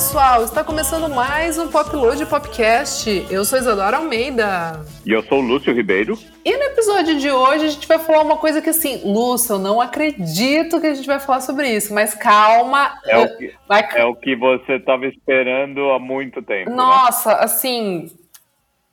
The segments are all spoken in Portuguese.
pessoal! Está começando mais um Popload Popcast. Eu sou Isadora Almeida. E eu sou o Lúcio Ribeiro. E no episódio de hoje a gente vai falar uma coisa que assim, Lúcio, eu não acredito que a gente vai falar sobre isso, mas calma. É o que, vai... é o que você estava esperando há muito tempo. Né? Nossa, né? assim,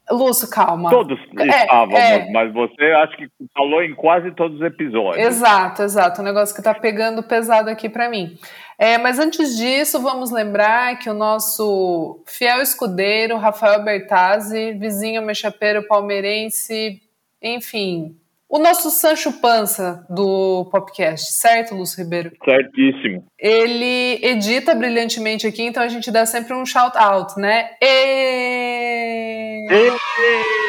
Lúcio, calma. Todos é, estávamos, é. mas você acho que falou em quase todos os episódios. Exato, exato. Um negócio que está pegando pesado aqui para mim. É, mas antes disso, vamos lembrar que o nosso fiel escudeiro, Rafael Bertazzi, vizinho mechapeiro palmeirense, enfim, o nosso Sancho Pança do podcast, certo, Lúcio Ribeiro? Certíssimo. Ele edita brilhantemente aqui, então a gente dá sempre um shout-out, né? E... E...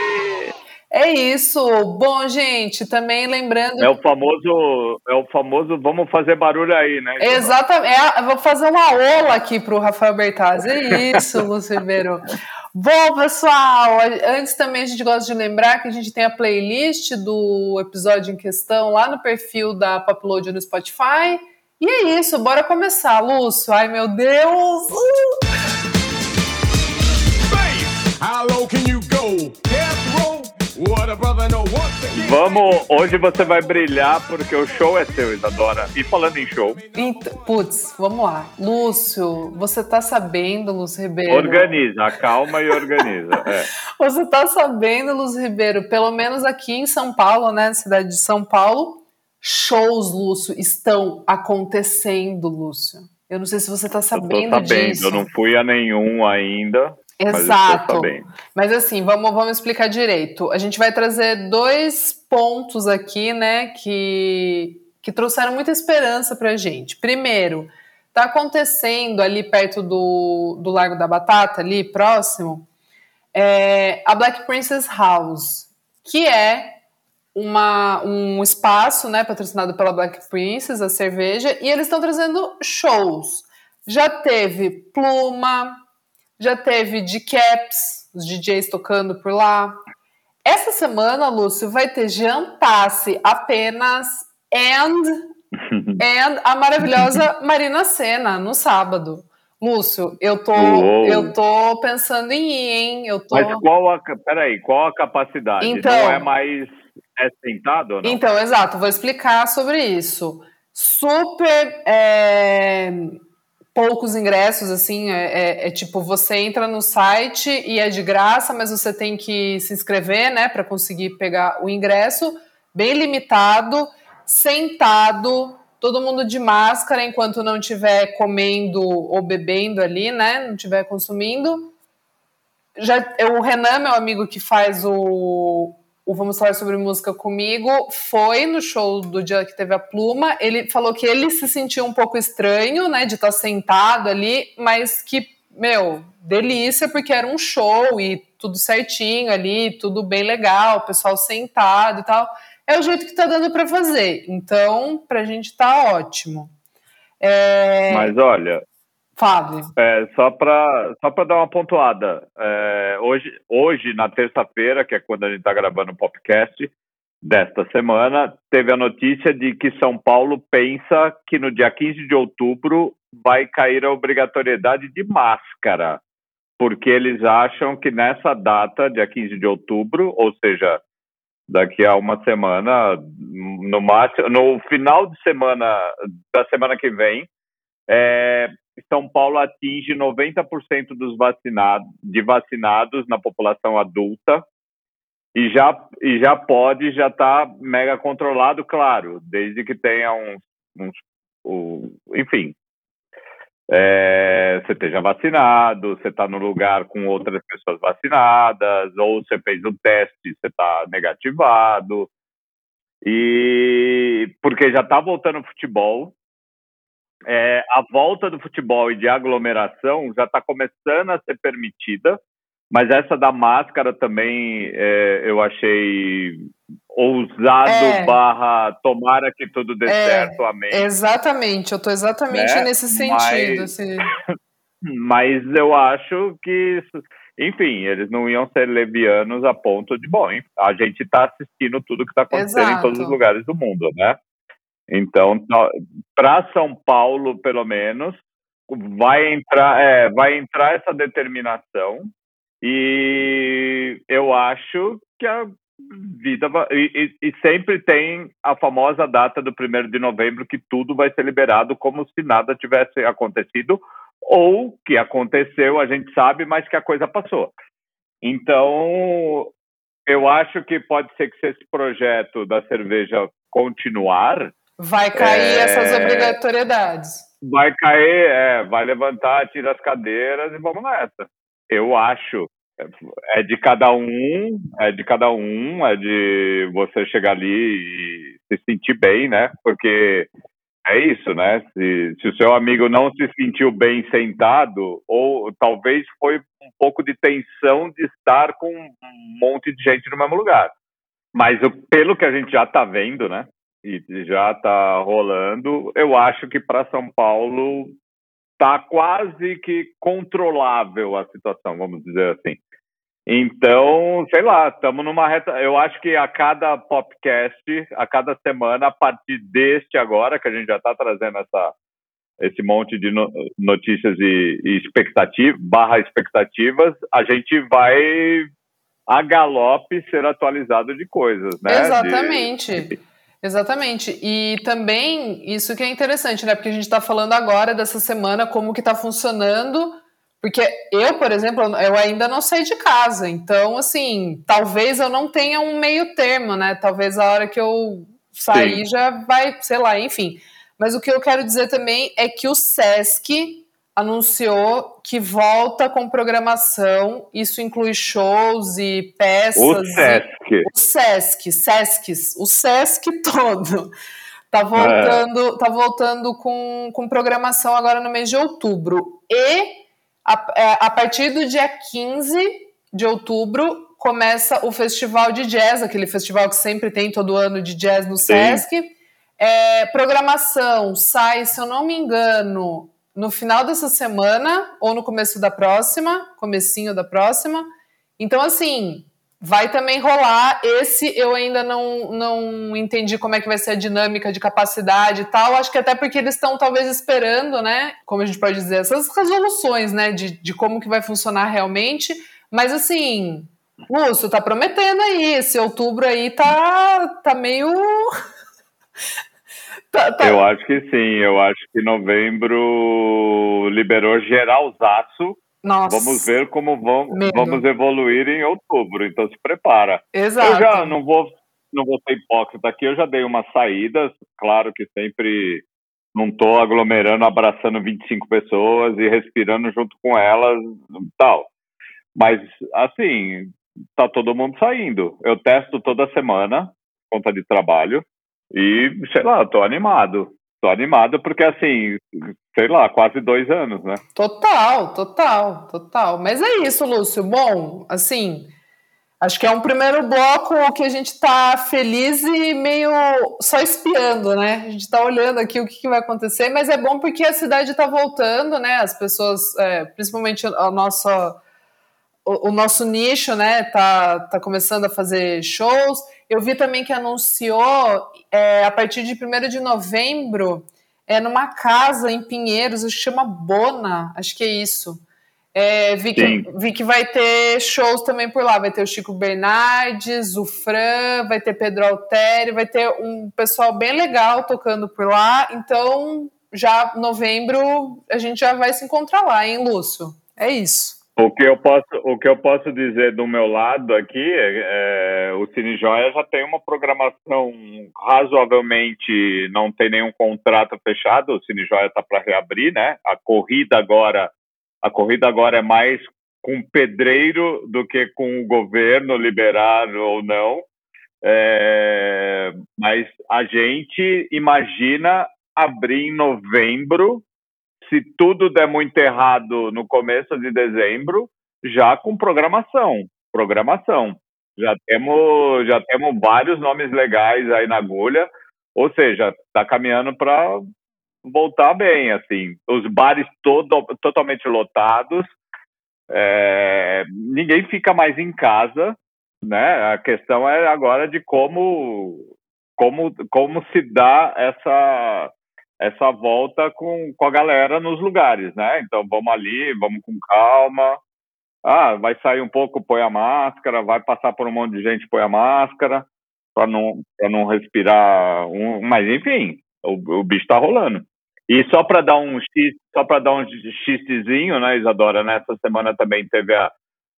É isso. Bom, gente, também lembrando. É o famoso, é o famoso, vamos fazer barulho aí, né? Exatamente. É, vou fazer uma ola aqui para o Rafael Bertazzi. É isso, Lúcio Ribeiro. Bom, pessoal, antes também a gente gosta de lembrar que a gente tem a playlist do episódio em questão lá no perfil da Popload no Spotify. E é isso, bora começar, Lúcio. Ai, meu Deus! Uh! How low can you go? Vamos, hoje você vai brilhar porque o show é seu, Isadora. E falando em show. Então, putz, vamos lá. Lúcio, você tá sabendo, Lúcio Ribeiro? Organiza, acalma e organiza. É. Você tá sabendo, Lúcio Ribeiro, pelo menos aqui em São Paulo, né, na cidade de São Paulo, shows, Lúcio, estão acontecendo, Lúcio. Eu não sei se você tá sabendo, eu tô sabendo disso. Eu não fui a nenhum ainda. Exato. Mas, mas, assim, vamos, vamos explicar direito. A gente vai trazer dois pontos aqui, né, que, que trouxeram muita esperança pra gente. Primeiro, tá acontecendo ali perto do, do Largo da Batata, ali próximo, é, a Black Princess House, que é uma, um espaço, né, patrocinado pela Black Princess, a cerveja, e eles estão trazendo shows. Já teve Pluma, já teve de Caps, os DJs tocando por lá. Essa semana, Lúcio, vai ter Jantasse apenas and, and a maravilhosa Marina Senna no sábado. Lúcio, eu tô, eu tô pensando em ir, hein? Eu tô... Mas qual a, peraí, qual a capacidade? Então, não é mais é sentado ou não? Então, exato, vou explicar sobre isso. Super é, poucos ingressos, assim, é, é, é, tipo, você entra no site e é de graça, mas você tem que se inscrever, né, para conseguir pegar o ingresso, bem limitado, sentado, todo mundo de máscara enquanto não estiver comendo ou bebendo ali, né, não estiver consumindo. Já, o Renan, meu amigo que faz o, o Vamos Falar Sobre Música comigo foi no show do dia que teve a pluma. Ele falou que ele se sentiu um pouco estranho, né, de estar sentado ali, mas que, meu, delícia, porque era um show e tudo certinho ali, tudo bem legal, o pessoal sentado e tal. É o jeito que tá dando para fazer. Então, pra gente tá ótimo. É... Mas olha, Fábio. É, só para só dar uma pontuada. É, hoje, hoje, na terça-feira, que é quando a gente está gravando o podcast desta semana, teve a notícia de que São Paulo pensa que no dia 15 de outubro vai cair a obrigatoriedade de máscara, porque eles acham que nessa data, dia 15 de outubro, ou seja, daqui a uma semana, no máximo, no final de semana da semana que vem, é, são Paulo atinge 90% dos vacinados, de vacinados na população adulta e já, e já pode, já está mega controlado, claro, desde que tenha uns, uns um, enfim, é, você esteja vacinado, você está no lugar com outras pessoas vacinadas, ou você fez o teste, você está negativado, e porque já está voltando o futebol, é, a volta do futebol e de aglomeração já está começando a ser permitida, mas essa da máscara também é, eu achei ousado é, barra tomara que tudo dê é, certo, amém. Exatamente, eu estou exatamente né? nesse sentido. Mas, assim. mas eu acho que, enfim, eles não iam ser levianos a ponto de, bom, a gente está assistindo tudo que está acontecendo Exato. em todos os lugares do mundo, né? Então, para São Paulo, pelo menos, vai entrar, é, vai entrar essa determinação e eu acho que a vida vai, e, e, sempre tem a famosa data do primeiro de novembro que tudo vai ser liberado como se nada tivesse acontecido ou que aconteceu, a gente sabe, mas que a coisa passou. Então, eu acho que pode ser que se esse projeto da cerveja continuar, vai cair é... essas obrigatoriedades. Vai cair, é, vai levantar, tira as cadeiras e vamos nessa. Eu acho. É de cada um, é de cada um, é de você chegar ali e se sentir bem, né? Porque é isso, né? Se, se o seu amigo não se sentiu bem sentado, ou talvez foi um pouco de tensão de estar com um monte de gente no mesmo lugar. Mas o, pelo que a gente já está vendo, né? E já está rolando, eu acho que para São Paulo está quase que controlável a situação, vamos dizer assim. Então, sei lá, estamos numa reta. Eu acho que a cada podcast, a cada semana, a partir deste agora, que a gente já está trazendo essa, esse monte de notícias e, e expectativas, barra expectativas, a gente vai a galope ser atualizado de coisas, né? Exatamente. De... Exatamente. E também isso que é interessante, né? Porque a gente está falando agora dessa semana como que está funcionando porque eu, por exemplo, eu ainda não saí de casa, então, assim, talvez eu não tenha um meio termo, né? Talvez a hora que eu sair Sim. já vai, sei lá, enfim. Mas o que eu quero dizer também é que o SESC anunciou que volta com programação, isso inclui shows e peças. O SESC. E, o SESC, SESCs, o SESC todo. Tá voltando, é. tá voltando com, com programação agora no mês de outubro. E a, é, a partir do dia 15 de outubro começa o festival de jazz, aquele festival que sempre tem todo ano de jazz no Sesc. É, programação sai, se eu não me engano, no final dessa semana ou no começo da próxima, comecinho da próxima. Então, assim, vai também rolar. Esse eu ainda não, não entendi como é que vai ser a dinâmica de capacidade e tal. Acho que até porque eles estão talvez esperando, né? Como a gente pode dizer, essas resoluções, né? De, de como que vai funcionar realmente. Mas assim, Lúcio, tá prometendo aí. Esse outubro aí tá, tá meio. Tá, tá... Eu acho que sim. Eu acho que novembro liberou geralzaço nossa. Vamos ver como vamos, vamos evoluir em outubro, então se prepara. Exato. Eu já não vou, não vou ser hipócrita aqui, eu já dei umas saídas, claro que sempre não estou aglomerando, abraçando 25 pessoas e respirando junto com elas tal. Mas, assim, tá todo mundo saindo. Eu testo toda semana, conta de trabalho, e, sei lá, tô animado. Tô animado porque, assim, sei lá, quase dois anos, né? Total, total, total. Mas é isso, Lúcio. Bom, assim, acho que é um primeiro bloco que a gente tá feliz e meio só espiando, né? A gente tá olhando aqui o que, que vai acontecer, mas é bom porque a cidade tá voltando, né? As pessoas, é, principalmente a nossa o, nosso nicho, né, tá, tá começando a fazer shows. Eu vi também que anunciou é, a partir de 1 de novembro é numa casa em Pinheiros, que chama Bona, acho que é isso. É, vi, que, vi que vai ter shows também por lá. Vai ter o Chico Bernardes, o Fran, vai ter Pedro Altério, vai ter um pessoal bem legal tocando por lá. Então, já novembro, a gente já vai se encontrar lá, hein, Lúcio? É isso. O que eu posso, o que eu posso dizer do meu lado aqui é, é o Cine Joia já tem uma programação razoavelmente, não tem nenhum contrato fechado. O Cine Joia está para reabrir, né? A corrida agora, a corrida agora é mais com pedreiro do que com o governo liberar ou não. É, mas a gente imagina abrir em novembro se tudo der muito errado no começo de dezembro, já com programação. Programação. Já temos, já temos vários nomes legais aí na agulha, ou seja, está caminhando para voltar bem, assim. Os bares todo, totalmente lotados, é, ninguém fica mais em casa, né? A questão é agora de como, como, como se dá essa essa volta com, com a galera nos lugares, né? Então vamos ali, vamos com calma. Ah, vai sair um pouco, põe a máscara, vai passar por um monte de gente, põe a máscara, para não, não respirar. Um, mas enfim, o, o bicho está rolando. E só para dar um só para dar um xzinho, né, Isadora? Nessa semana também teve a,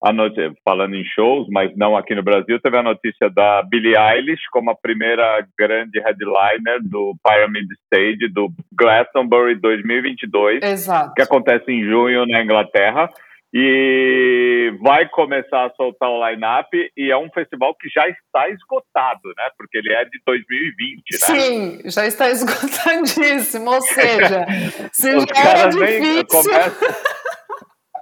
a notícia, falando em shows, mas não aqui no Brasil, teve a notícia da Billie Eilish como a primeira grande headliner do Pyramid Stage do Glastonbury 2022, Exato. que acontece em junho na Inglaterra. E vai começar a soltar o line-up e é um festival que já está esgotado, né? Porque ele é de 2020, né? Sim, já está esgotadíssimo. Ou seja, se Os já era difícil... Começam...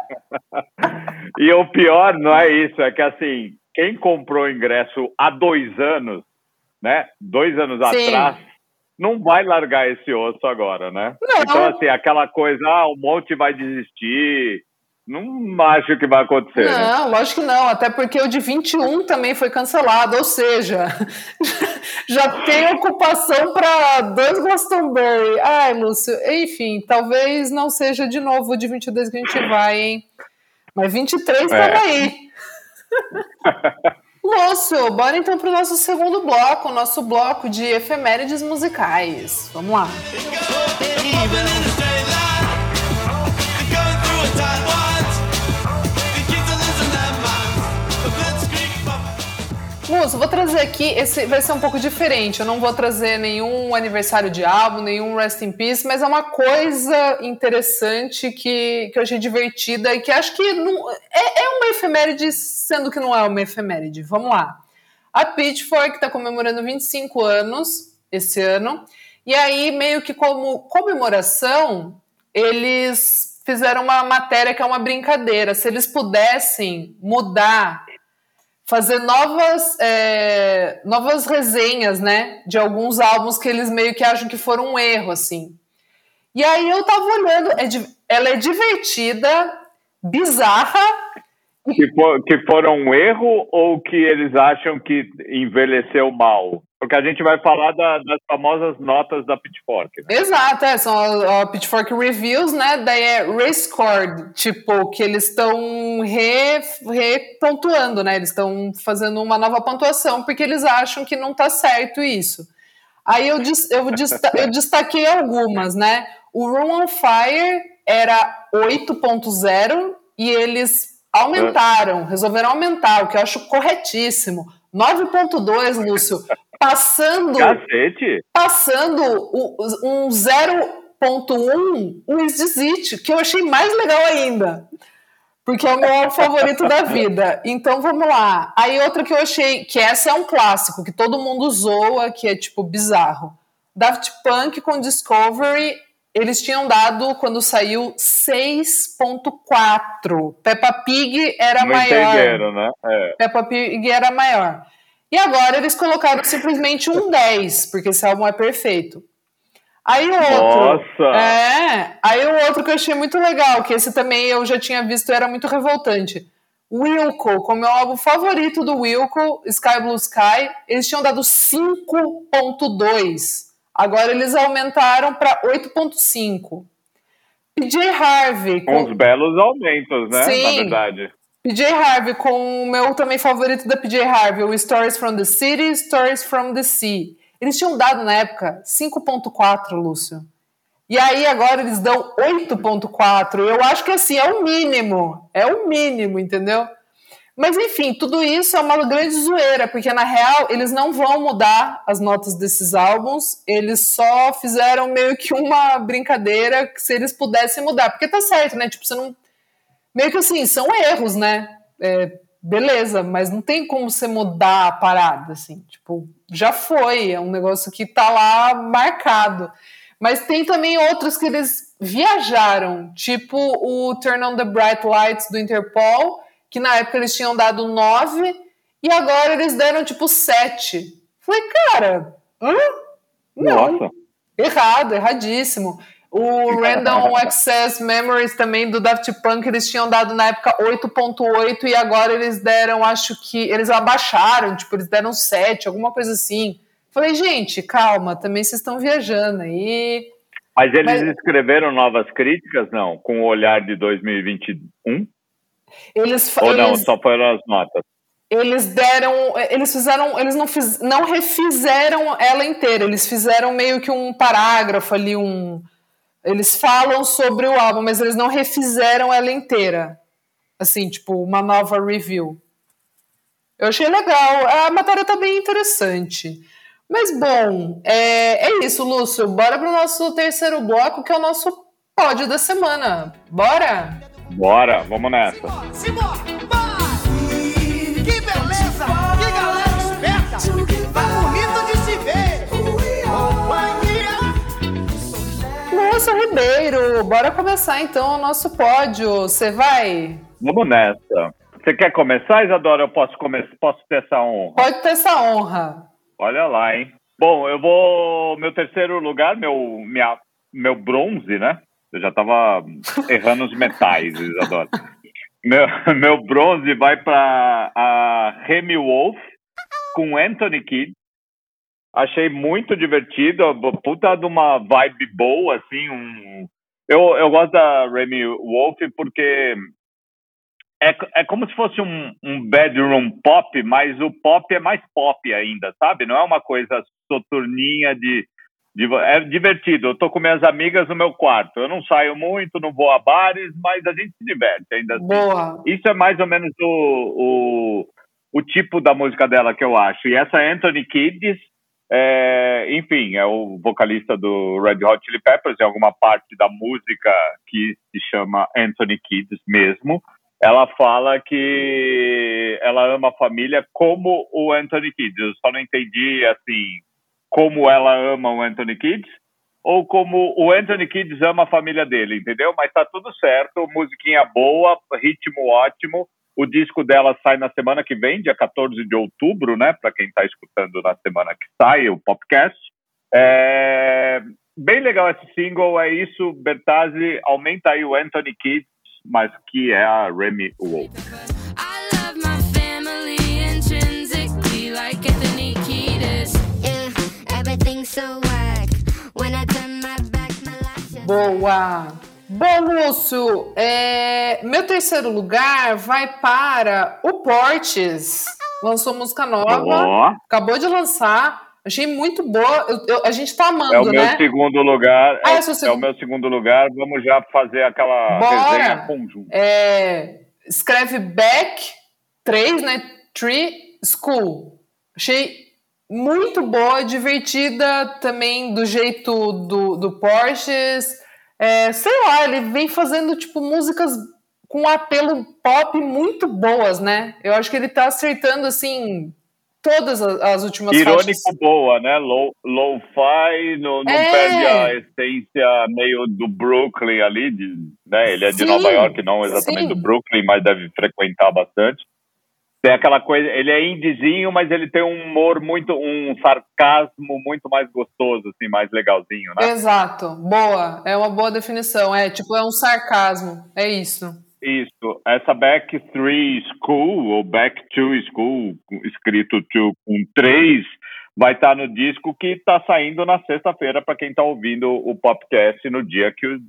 e o pior não é isso, é que assim, quem comprou ingresso há dois anos, né? Dois anos Sim. atrás, não vai largar esse osso agora, né? Não. Então, assim, aquela coisa, ah, um monte vai desistir. Não acho que vai acontecer. Né? Não, né? lógico que não, até porque o de 21 também foi cancelado, ou seja, já tem ocupação para dois Glastonbury. Ai, Lúcio, enfim, talvez não seja de novo o de 22 que a gente vai, hein? Mas 23 é. tá aí. Lúcio, bora então para o nosso segundo bloco, o nosso bloco de efemérides musicais. Vamos lá. Vou trazer aqui, esse vai ser um pouco diferente. Eu não vou trazer nenhum aniversário de álbum, nenhum Rest in Peace, mas é uma coisa interessante que, que eu achei divertida e que acho que não, é, é uma efeméride, sendo que não é uma efeméride. Vamos lá. A Pitchfork está comemorando 25 anos esse ano, e aí, meio que como comemoração, eles fizeram uma matéria que é uma brincadeira. Se eles pudessem mudar fazer novas, é, novas resenhas, né, de alguns álbuns que eles meio que acham que foram um erro, assim. E aí eu tava olhando, é, ela é divertida, bizarra. Que, for, que foram um erro ou que eles acham que envelheceu mal? Porque a gente vai falar da, das famosas notas da Pitchfork. Né? Exato, é, são a, a, Pitchfork Reviews, né? Daí é rescored, tipo, que eles estão repontuando, né? Eles estão fazendo uma nova pontuação porque eles acham que não tá certo isso. Aí eu, eu, eu destaquei algumas, né? O Room on Fire era 8.0 e eles aumentaram, resolveram aumentar, o que eu acho corretíssimo. 9.2, Lúcio, passando. Cacete! Passando um 0.1, um Exit, que eu achei mais legal ainda. Porque é o meu favorito da vida. Então vamos lá. Aí outra que eu achei, que essa é um clássico, que todo mundo zoa, que é tipo bizarro. Daft Punk com Discovery, eles tinham dado, quando saiu, 6.4. Peppa Pig era Não maior. né? É. Peppa Pig era maior. E agora eles colocaram simplesmente um 10, porque esse álbum é perfeito. Aí o outro. Nossa! É. Aí o outro que eu achei muito legal, que esse também eu já tinha visto era muito revoltante. Wilco, como é o álbum favorito do Wilco, Sky Blue Sky, eles tinham dado 5.2. Agora eles aumentaram para 8.5. PJ Harvey. Com... Uns belos aumentos, né? Sim. Na verdade. PJ Harvey, com o meu também favorito da PJ Harvey, o Stories from the City, Stories from the Sea. Eles tinham dado na época 5.4, Lúcio. E aí agora eles dão 8.4. Eu acho que assim, é o mínimo. É o mínimo, entendeu? Mas enfim, tudo isso é uma grande zoeira, porque na real eles não vão mudar as notas desses álbuns, eles só fizeram meio que uma brincadeira se eles pudessem mudar. Porque tá certo, né? Tipo, você não meio que assim, são erros, né? É, beleza, mas não tem como você mudar a parada, assim, tipo, já foi, é um negócio que tá lá marcado. Mas tem também outros que eles viajaram, tipo o Turn on the Bright Lights do Interpol, que na época eles tinham dado 9 e agora eles deram tipo 7. Falei, cara, hã? Não. Nossa. Errado, erradíssimo. O Random Access Memories também do Daft Punk, eles tinham dado na época 8.8 e agora eles deram, acho que eles abaixaram, tipo, eles deram 7, alguma coisa assim. Falei, gente, calma, também vocês estão viajando aí. Mas eles Mas... escreveram novas críticas, não? Com o olhar de 2021? Eles, Ou eles... não, só foram as notas? eles deram, eles fizeram, eles não, fiz, não refizeram ela inteira, eles fizeram meio que um parágrafo ali, um, eles falam sobre o álbum, mas eles não refizeram ela inteira, assim, tipo, uma nova review. Eu achei legal, a matéria tá bem interessante. Mas bom, é, é isso, Lúcio, bora pro nosso terceiro bloco, que é o nosso pódio da semana. Bora? Bora, vamos nessa. Simbora, simbora, Ribeiro, bora começar então o nosso pódio. Você vai? Vamos nessa. Você quer começar, Isadora? Eu posso, começar? posso ter essa honra? Pode ter essa honra. Olha lá, hein? Bom, eu vou. Meu terceiro lugar, meu, minha, meu bronze, né? Eu já tava errando os metais, Isadora. Meu, meu bronze vai para a Remy Wolf com Anthony Kidd. Achei muito divertido, puta de uma vibe boa, assim, um... Eu, eu gosto da Remy Wolf porque é, é como se fosse um, um bedroom pop, mas o pop é mais pop ainda, sabe? Não é uma coisa soturninha de, de, É divertido. Eu tô com minhas amigas no meu quarto. Eu não saio muito, não vou a bares, mas a gente se diverte ainda assim. Boa. Isso é mais ou menos o, o, o tipo da música dela que eu acho. E essa Anthony Kidd é, enfim, é o vocalista do Red Hot Chili Peppers, em alguma parte da música que se chama Anthony Kidd mesmo. Ela fala que ela ama a família como o Anthony Kidd. Eu só não entendi, assim, como ela ama o Anthony Kidd ou como o Anthony Kidd ama a família dele, entendeu? Mas tá tudo certo, musiquinha boa, ritmo ótimo. O disco dela sai na semana que vem, dia 14 de outubro, né? Para quem está escutando na semana que sai o podcast. É... Bem legal esse single, é isso, Bertazzi. Aumenta aí o Anthony Kidd, mas que é a Remy Wolf. Boa! Bom, Lúcio, é... meu terceiro lugar vai para o Portes. Lançou música nova, oh. acabou de lançar. Achei muito boa. Eu, eu, a gente tá amando, né? É o meu né? segundo lugar. Ah, é, é, é, o meu segundo lugar. Vamos já fazer aquela Bora. resenha conjunta. É, escreve Back 3, né? Tree School. Achei muito boa, divertida também do jeito do, do Porsches é, sei lá, ele vem fazendo tipo músicas com apelo pop muito boas, né? Eu acho que ele tá acertando assim todas as, as últimas Irônico faixas. boa, né? Low, low-fi, não, não é. perde a essência meio do Brooklyn ali, de, né? Ele é de Nova York, não exatamente sim. do Brooklyn, mas deve frequentar bastante tem aquela coisa, ele é indizinho, mas ele tem um humor muito, um sarcasmo muito mais gostoso, assim, mais legalzinho, né? Exato, boa, é uma boa definição, é tipo, é um sarcasmo, é isso. Isso, essa Back 3 School, ou Back 2 School, escrito to, com 3, vai estar tá no disco que está saindo na sexta-feira para quem está ouvindo o podcast no dia que o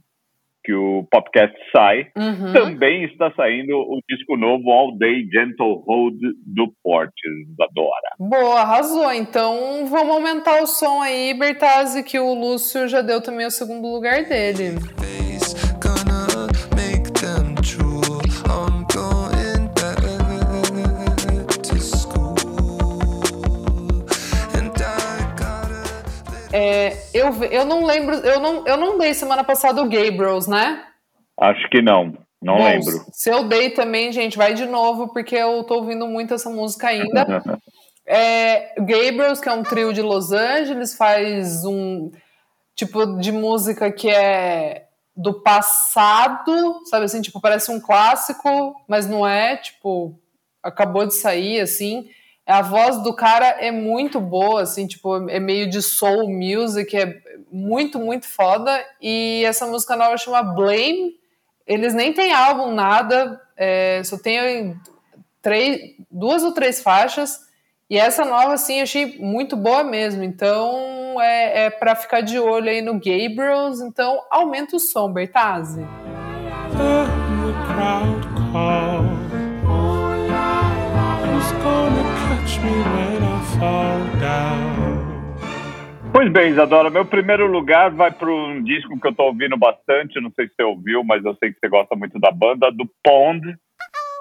que o podcast sai, uhum. também está saindo o disco novo All Day Gentle Hold do Portes da Dora. Boa, arrasou. Então vamos aumentar o som aí, Bertazzi, que o Lúcio já deu também o segundo lugar dele. É, eu, eu não lembro, eu não, eu não dei semana passada o Gabriels, né? Acho que não, não Bom, lembro. Se eu dei também, gente, vai de novo, porque eu tô ouvindo muito essa música ainda. é, Gabriels, que é um trio de Los Angeles, faz um tipo de música que é do passado, sabe assim, tipo, parece um clássico, mas não é, tipo, acabou de sair, assim. A voz do cara é muito boa, assim, tipo, é meio de soul music, é muito, muito foda. E essa música nova chama Blame. Eles nem têm álbum, nada, é, só tem três, duas ou três faixas. E essa nova, assim, achei muito boa mesmo. Então, é, é para ficar de olho aí no Gabriels. Então, aumenta o som, Bertazzi. Pois bem, Isadora, meu primeiro lugar vai para um disco que eu estou ouvindo bastante, não sei se você ouviu, mas eu sei que você gosta muito da banda, do Pond,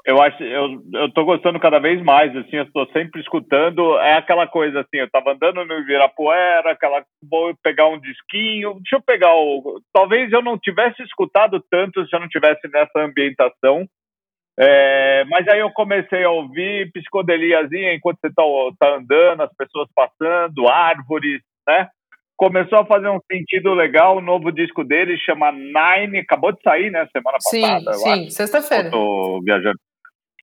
eu acho, eu, eu tô gostando cada vez mais, assim, eu estou sempre escutando, é aquela coisa assim, eu tava andando no Ibirapuera, aquela, vou pegar um disquinho, deixa eu pegar o, talvez eu não tivesse escutado tanto se eu não tivesse nessa ambientação, é, mas aí eu comecei a ouvir psicodeliazinha enquanto você tá, tá andando, as pessoas passando, árvores, né? Começou a fazer um sentido legal, o novo disco dele chama Nine, acabou de sair, né, semana passada. Sim, sim, sexta-feira. Tô viajando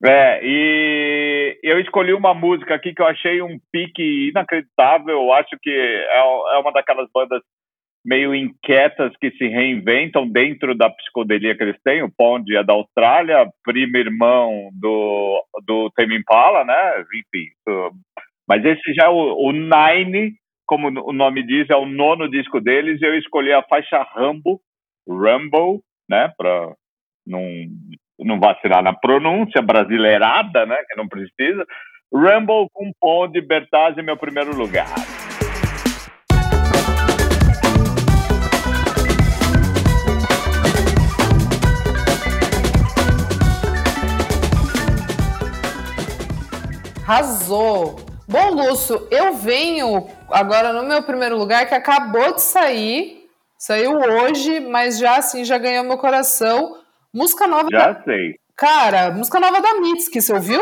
é, e eu escolhi uma música aqui que eu achei um pique inacreditável. Eu acho que é, é uma daquelas bandas meio inquietas que se reinventam dentro da psicodelia que eles têm. O Pond é da Austrália, primo irmão do, do Tame Impala, né? Enfim. Mas esse já é o, o Nine, como o nome diz, é o nono disco deles. Eu escolhi a faixa Rambo, Rumble, né? Para não não vacilar na pronúncia brasileirada, né, que não precisa. Rumble com de Bertazzi, meu primeiro lugar. Arrasou! Bom, Lúcio, eu venho agora no meu primeiro lugar, que acabou de sair, saiu hoje, mas já assim, já ganhou meu coração. Música nova. Já da... sei. Cara, música nova da Mitski, você ouviu?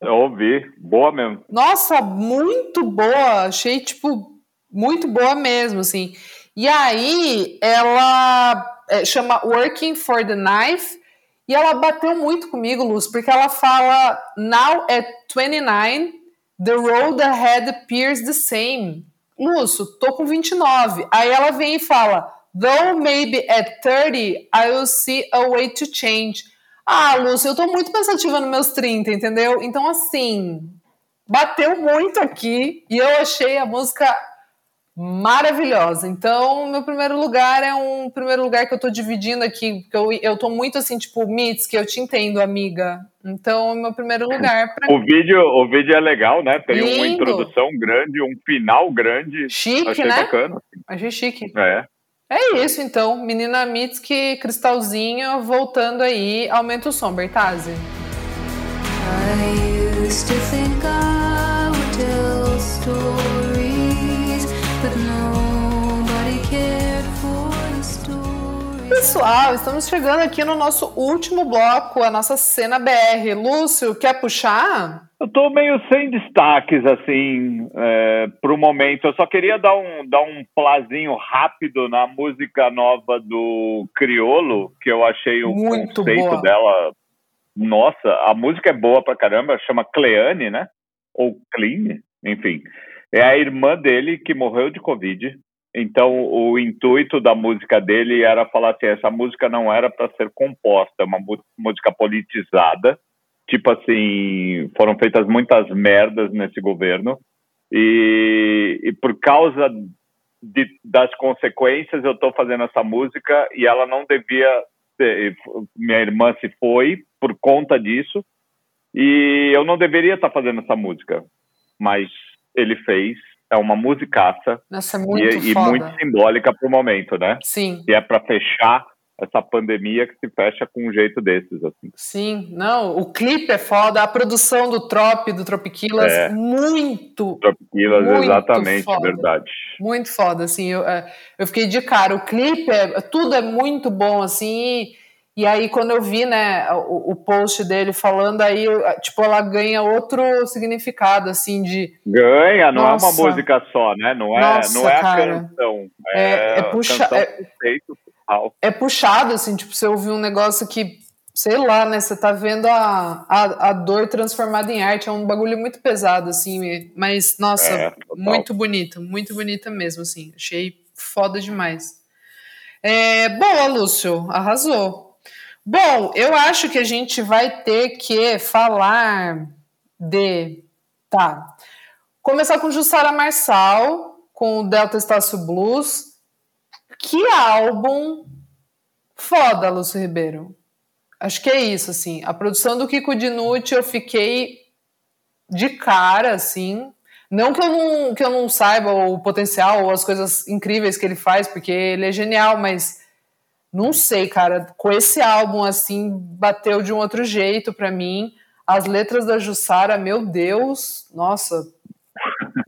Eu ouvi, boa mesmo. Nossa, muito boa. Achei, tipo, muito boa mesmo, assim. E aí, ela é, chama Working for the Knife. E ela bateu muito comigo, Luz, porque ela fala: Now at 29, the road ahead appears the same. Lúcio, tô com 29. Aí ela vem e fala: Though maybe at 30 I will see a way to change. Ah, Lúcia, eu tô muito pensativa nos meus 30, entendeu? Então, assim, bateu muito aqui e eu achei a música maravilhosa. Então, meu primeiro lugar é um primeiro lugar que eu tô dividindo aqui, porque eu, eu tô muito assim, tipo, Mits, que eu te entendo, amiga. Então, meu primeiro lugar pra... O vídeo, o vídeo é legal, né? Tem Lindo. uma introdução grande, um final grande. Chique, Achei né? bacana. Achei chique. É. É isso, então. Menina Mitski, Cristalzinho, voltando aí. Aumenta o som, Bertazzi. I used to think I Pessoal, estamos chegando aqui no nosso último bloco, a nossa cena BR. Lúcio, quer puxar? Eu estou meio sem destaques, assim, é, para o momento. Eu só queria dar um, dar um plazinho rápido na música nova do Criolo, que eu achei o Muito conceito boa. dela. Nossa, a música é boa pra caramba, chama Cleane, né? Ou Clean, enfim. É a irmã dele que morreu de Covid. Então, o intuito da música dele era falar assim: essa música não era para ser composta, é uma música politizada. Tipo assim, foram feitas muitas merdas nesse governo. E, e por causa de, das consequências eu estou fazendo essa música e ela não devia ter, minha irmã se foi por conta disso. E eu não deveria estar tá fazendo essa música, mas ele fez. É uma musicaça Nossa, muito e, e muito simbólica para o momento, né? Sim. E é para fechar essa pandemia que se fecha com um jeito desses, assim. Sim, não, o clipe é foda, a produção do Trop, do Tropiquilas, é. muito. Tropiquilas, muito exatamente, foda. verdade. Muito foda, assim, eu, é, eu fiquei de cara, o clipe, é, tudo é muito bom, assim, e, aí quando eu vi, né, o, o, post dele falando, aí, tipo, ela ganha outro significado, assim, de... Ganha, não Nossa. é uma música só, né, não é, Nossa, não é a canção, é, é, é puxa... É, é puxado, assim, tipo, você ouvir um negócio que, sei lá, né? Você tá vendo a, a, a dor transformada em arte, é um bagulho muito pesado, assim, mas, nossa, é, muito bonito, muito bonita mesmo, assim. Achei foda demais. É, boa, Lúcio, arrasou. Bom, eu acho que a gente vai ter que falar de. Tá. Começar com Jussara Marçal, com o Delta Estácio Blues. Que álbum foda, Lúcio Ribeiro. Acho que é isso, assim. A produção do Kiko Dinucci eu fiquei de cara, assim. Não que eu não, que eu não saiba o potencial ou as coisas incríveis que ele faz, porque ele é genial, mas não sei, cara. Com esse álbum, assim, bateu de um outro jeito para mim. As letras da Jussara, meu Deus, nossa.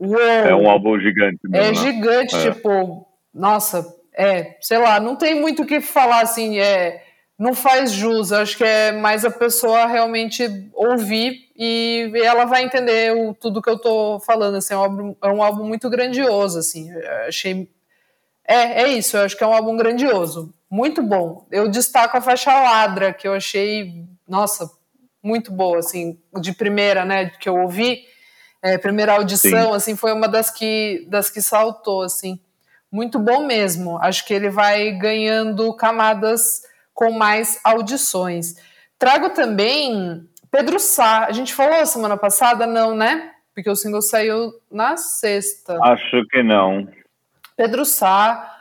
Uou. É um álbum gigante. Mesmo, é né? gigante, é. tipo, nossa, é, sei lá, não tem muito o que falar assim, é, não faz jus. Acho que é mais a pessoa realmente ouvir e ela vai entender o, tudo que eu tô falando. Assim, é um álbum, é um álbum muito grandioso, assim. Achei. É, é isso, eu acho que é um álbum grandioso. Muito bom. Eu destaco a faixa Ladra, que eu achei, nossa, muito boa, assim, de primeira, né, que eu ouvi. É, primeira audição, Sim. assim, foi uma das que, das que saltou, assim muito bom mesmo. Acho que ele vai ganhando camadas com mais audições. Trago também Pedro Sá. A gente falou semana passada, não, né? Porque o single saiu na sexta. Acho que não. Pedro Sá,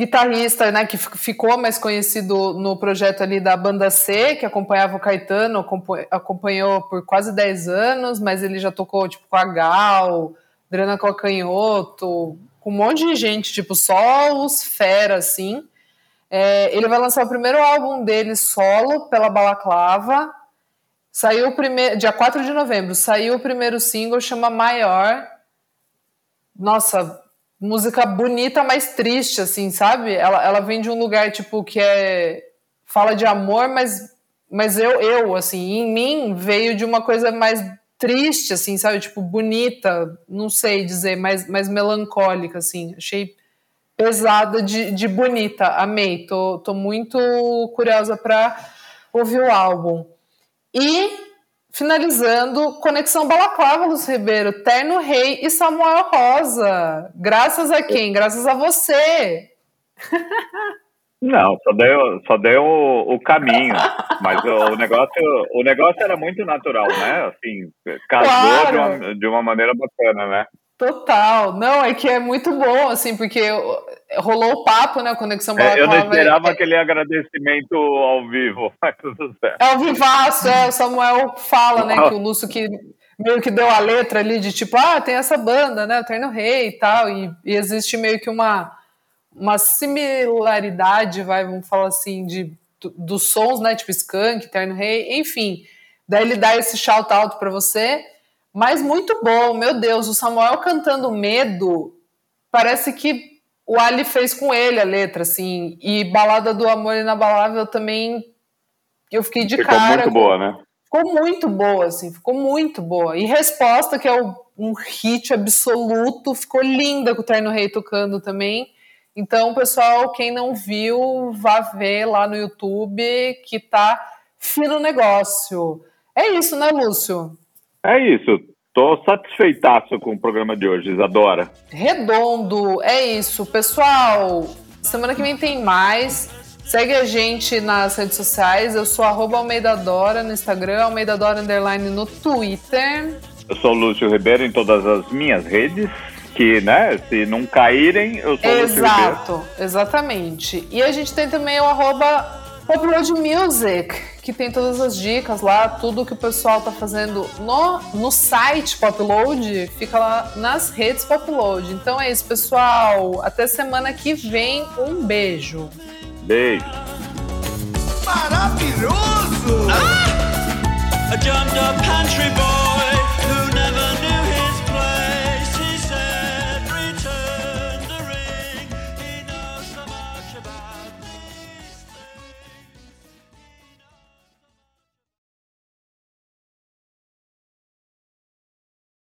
guitarrista, né, que ficou mais conhecido no projeto ali da Banda C, que acompanhava o Caetano, acompanhou por quase 10 anos, mas ele já tocou tipo com a Gal, Drana Cocanhoto, com um monte de gente, tipo, só os fera, assim. É, ele vai lançar o primeiro álbum dele solo pela Balaclava. Saiu o primeiro. Dia 4 de novembro, saiu o primeiro single, chama Maior. Nossa, música bonita, mas triste, assim, sabe? Ela, ela vem de um lugar, tipo, que é. Fala de amor, mas, mas eu, eu, assim, em mim veio de uma coisa mais triste, assim, sabe? Tipo, bonita, não sei dizer, mais, mais melancólica, assim. Achei pesada de, de bonita, amei. Tô, tô muito curiosa para ouvir o álbum. E, finalizando, Conexão Balaclava, Luz Ribeiro, Terno Rei e Samuel Rosa. Graças a quem? Graças a você! Não, só deu, só deu o, o caminho. Mas o, o, negócio, o negócio era muito natural, né? Assim, casou claro. de, uma, de uma maneira bacana, né? Total. Não, é que é muito bom, assim, porque rolou o papo, né? Conexão Balaclava. É, eu não esperava é, aquele agradecimento ao vivo, mas tudo certo. É ao vivaço, é. O Samuel fala, né, que o Lúcio que meio que deu a letra ali de tipo, ah, tem essa banda, né? O Terno Rei e tal, e, e existe meio que uma uma similaridade, vai, vamos falar assim, de dos sons, né, tipo Skunk, Terno Rei, enfim. Daí ele dá esse shout out para você, mas muito bom, meu Deus, o Samuel cantando Medo, parece que o Ali fez com ele a letra, assim, e Balada do Amor Inabalável também, eu fiquei de ficou cara. Ficou muito boa, né? Ficou muito boa, assim, ficou muito boa. E Resposta, que é um hit absoluto, ficou linda com o Terno Rei tocando também. Então, pessoal, quem não viu, vá ver lá no YouTube que tá fino negócio. É isso, né, Lúcio? É isso. Tô satisfeitaço com o programa de hoje, Isadora. Redondo, é isso. Pessoal, semana que vem tem mais. Segue a gente nas redes sociais. Eu sou arroba Almeida Dora no Instagram, Almeida Dora Underline no Twitter. Eu sou Lúcio Ribeiro em todas as minhas redes que, né, se não caírem, eu sou Exato, exatamente. E a gente tem também o arroba Upload Music, que tem todas as dicas lá, tudo que o pessoal tá fazendo no, no site Popload, fica lá nas redes Popload. Então é isso, pessoal. Até semana que vem. Um beijo. Beijo. Maravilhoso! Ah!